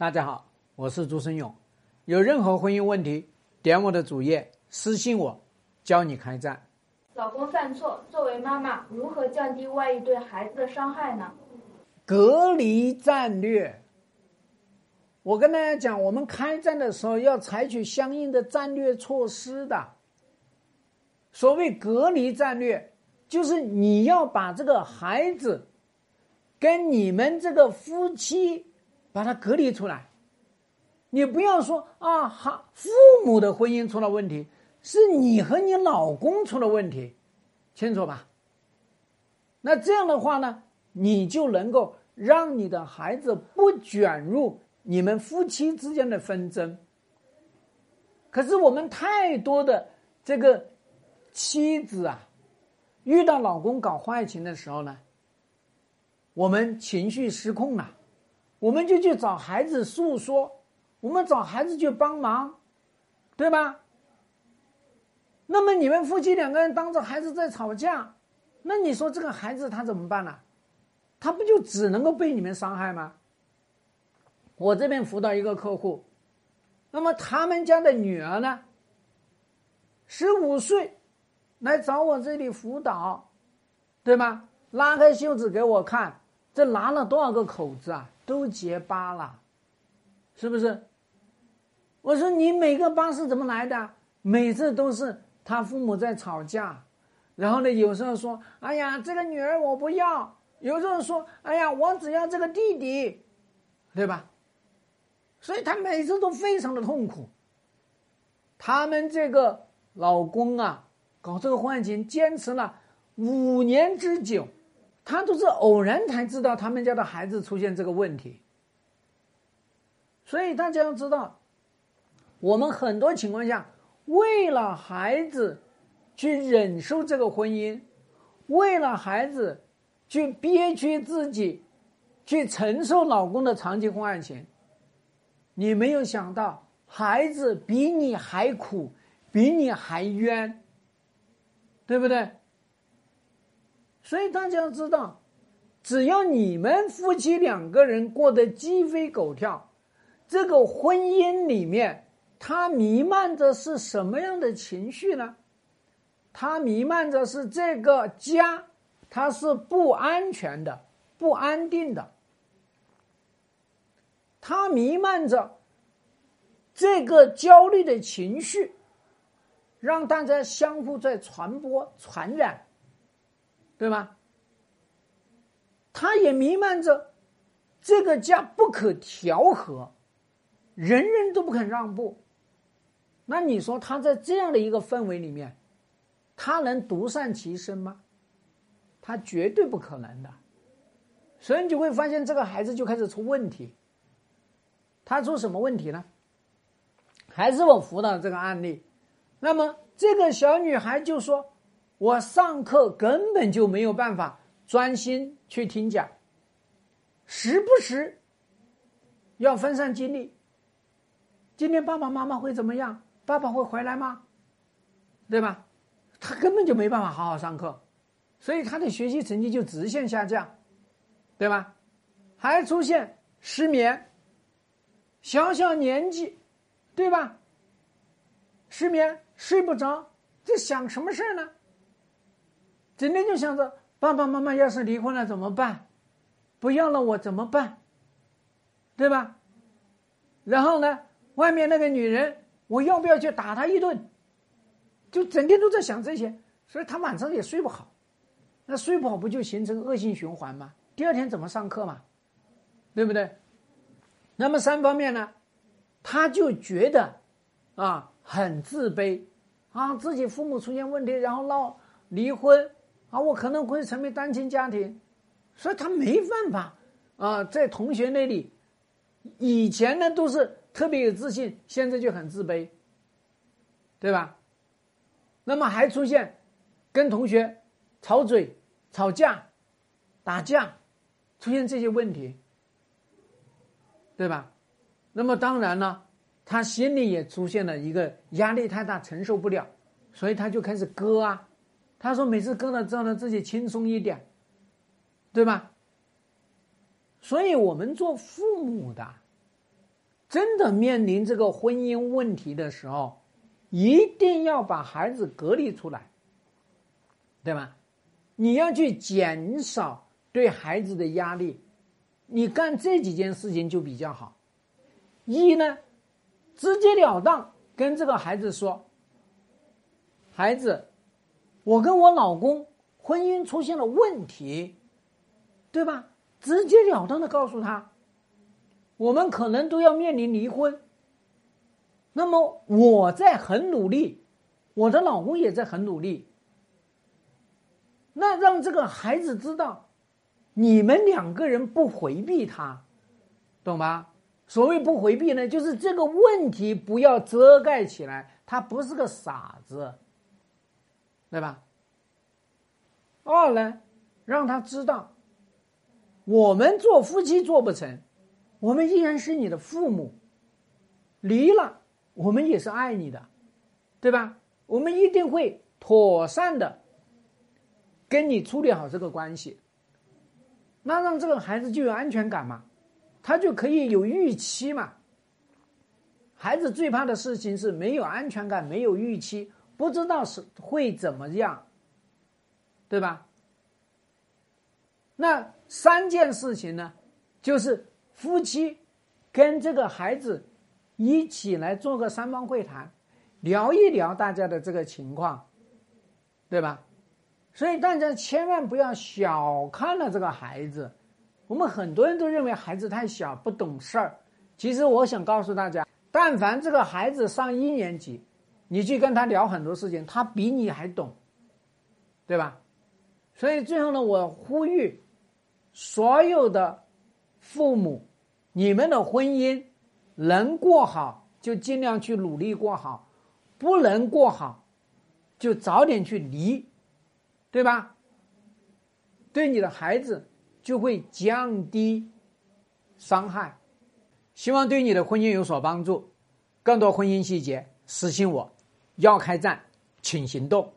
大家好，我是朱生勇。有任何婚姻问题，点我的主页私信我，教你开战。老公犯错，作为妈妈如何降低外遇对孩子的伤害呢？隔离战略。我跟大家讲，我们开战的时候要采取相应的战略措施的。所谓隔离战略，就是你要把这个孩子跟你们这个夫妻把它隔离出来。你不要说啊，哈，父母的婚姻出了问题，是你和你老公出了问题，清楚吧？那这样的话呢，你就能够让你的孩子不卷入你们夫妻之间的纷争。可是我们太多的这个妻子啊，遇到老公搞坏情的时候呢，我们情绪失控了，我们就去找孩子诉说。我们找孩子去帮忙，对吧？那么你们夫妻两个人当着孩子在吵架，那你说这个孩子他怎么办呢？他不就只能够被你们伤害吗？我这边辅导一个客户，那么他们家的女儿呢，十五岁，来找我这里辅导，对吗？拉开袖子给我看，这拉了多少个口子啊？都结疤了，是不是？我说你每个疤是怎么来的？每次都是他父母在吵架，然后呢，有时候说：“哎呀，这个女儿我不要。”有时候说：“哎呀，我只要这个弟弟，对吧？”所以他每次都非常的痛苦。他们这个老公啊，搞这个婚外情坚持了五年之久，他都是偶然才知道他们家的孩子出现这个问题。所以大家要知道。我们很多情况下，为了孩子去忍受这个婚姻，为了孩子去憋屈自己，去承受老公的长期婚外情。你没有想到，孩子比你还苦，比你还冤，对不对？所以大家要知道，只要你们夫妻两个人过得鸡飞狗跳，这个婚姻里面。它弥漫着是什么样的情绪呢？它弥漫着是这个家，它是不安全的、不安定的。它弥漫着这个焦虑的情绪，让大家相互在传播、传染，对吗？它也弥漫着这个家不可调和，人人都不肯让步。那你说他在这样的一个氛围里面，他能独善其身吗？他绝对不可能的。所以你就会发现这个孩子就开始出问题。他出什么问题呢？还是我辅导这个案例。那么这个小女孩就说：“我上课根本就没有办法专心去听讲，时不时要分散精力。今天爸爸妈妈会怎么样？”爸爸会回来吗？对吧？他根本就没办法好好上课，所以他的学习成绩就直线下降，对吧？还出现失眠，小小年纪，对吧？失眠睡不着，这想什么事儿呢？整天就想着爸爸妈妈要是离婚了怎么办？不要了我怎么办？对吧？然后呢，外面那个女人。我要不要去打她一顿？就整天都在想这些，所以他晚上也睡不好。那睡不好不就形成恶性循环吗？第二天怎么上课嘛？对不对？那么三方面呢，他就觉得啊很自卑啊，自己父母出现问题，然后闹离婚啊，我可能会成为单亲家庭，所以他没办法啊，在同学那里，以前呢都是。特别有自信，现在就很自卑，对吧？那么还出现跟同学吵嘴、吵架、打架，出现这些问题，对吧？那么当然了，他心里也出现了一个压力太大，承受不了，所以他就开始割啊。他说每次跟了之后呢，自己轻松一点，对吧？所以我们做父母的。真的面临这个婚姻问题的时候，一定要把孩子隔离出来，对吧？你要去减少对孩子的压力，你干这几件事情就比较好。一呢，直截了当跟这个孩子说：“孩子，我跟我老公婚姻出现了问题，对吧？”直截了当的告诉他，我们可能都要面临离婚。那么我在很努力，我的老公也在很努力。那让这个孩子知道，你们两个人不回避他，懂吧？所谓不回避呢，就是这个问题不要遮盖起来，他不是个傻子，对吧？二呢，让他知道。我们做夫妻做不成，我们依然是你的父母。离了，我们也是爱你的，对吧？我们一定会妥善的跟你处理好这个关系。那让这个孩子就有安全感嘛，他就可以有预期嘛。孩子最怕的事情是没有安全感，没有预期，不知道是会怎么样，对吧？那三件事情呢，就是夫妻跟这个孩子一起来做个三方会谈，聊一聊大家的这个情况，对吧？所以大家千万不要小看了这个孩子。我们很多人都认为孩子太小不懂事儿，其实我想告诉大家，但凡这个孩子上一年级，你去跟他聊很多事情，他比你还懂，对吧？所以最后呢，我呼吁。所有的父母，你们的婚姻能过好，就尽量去努力过好；不能过好，就早点去离，对吧？对你的孩子就会降低伤害。希望对你的婚姻有所帮助。更多婚姻细节，私信我。要开战，请行动。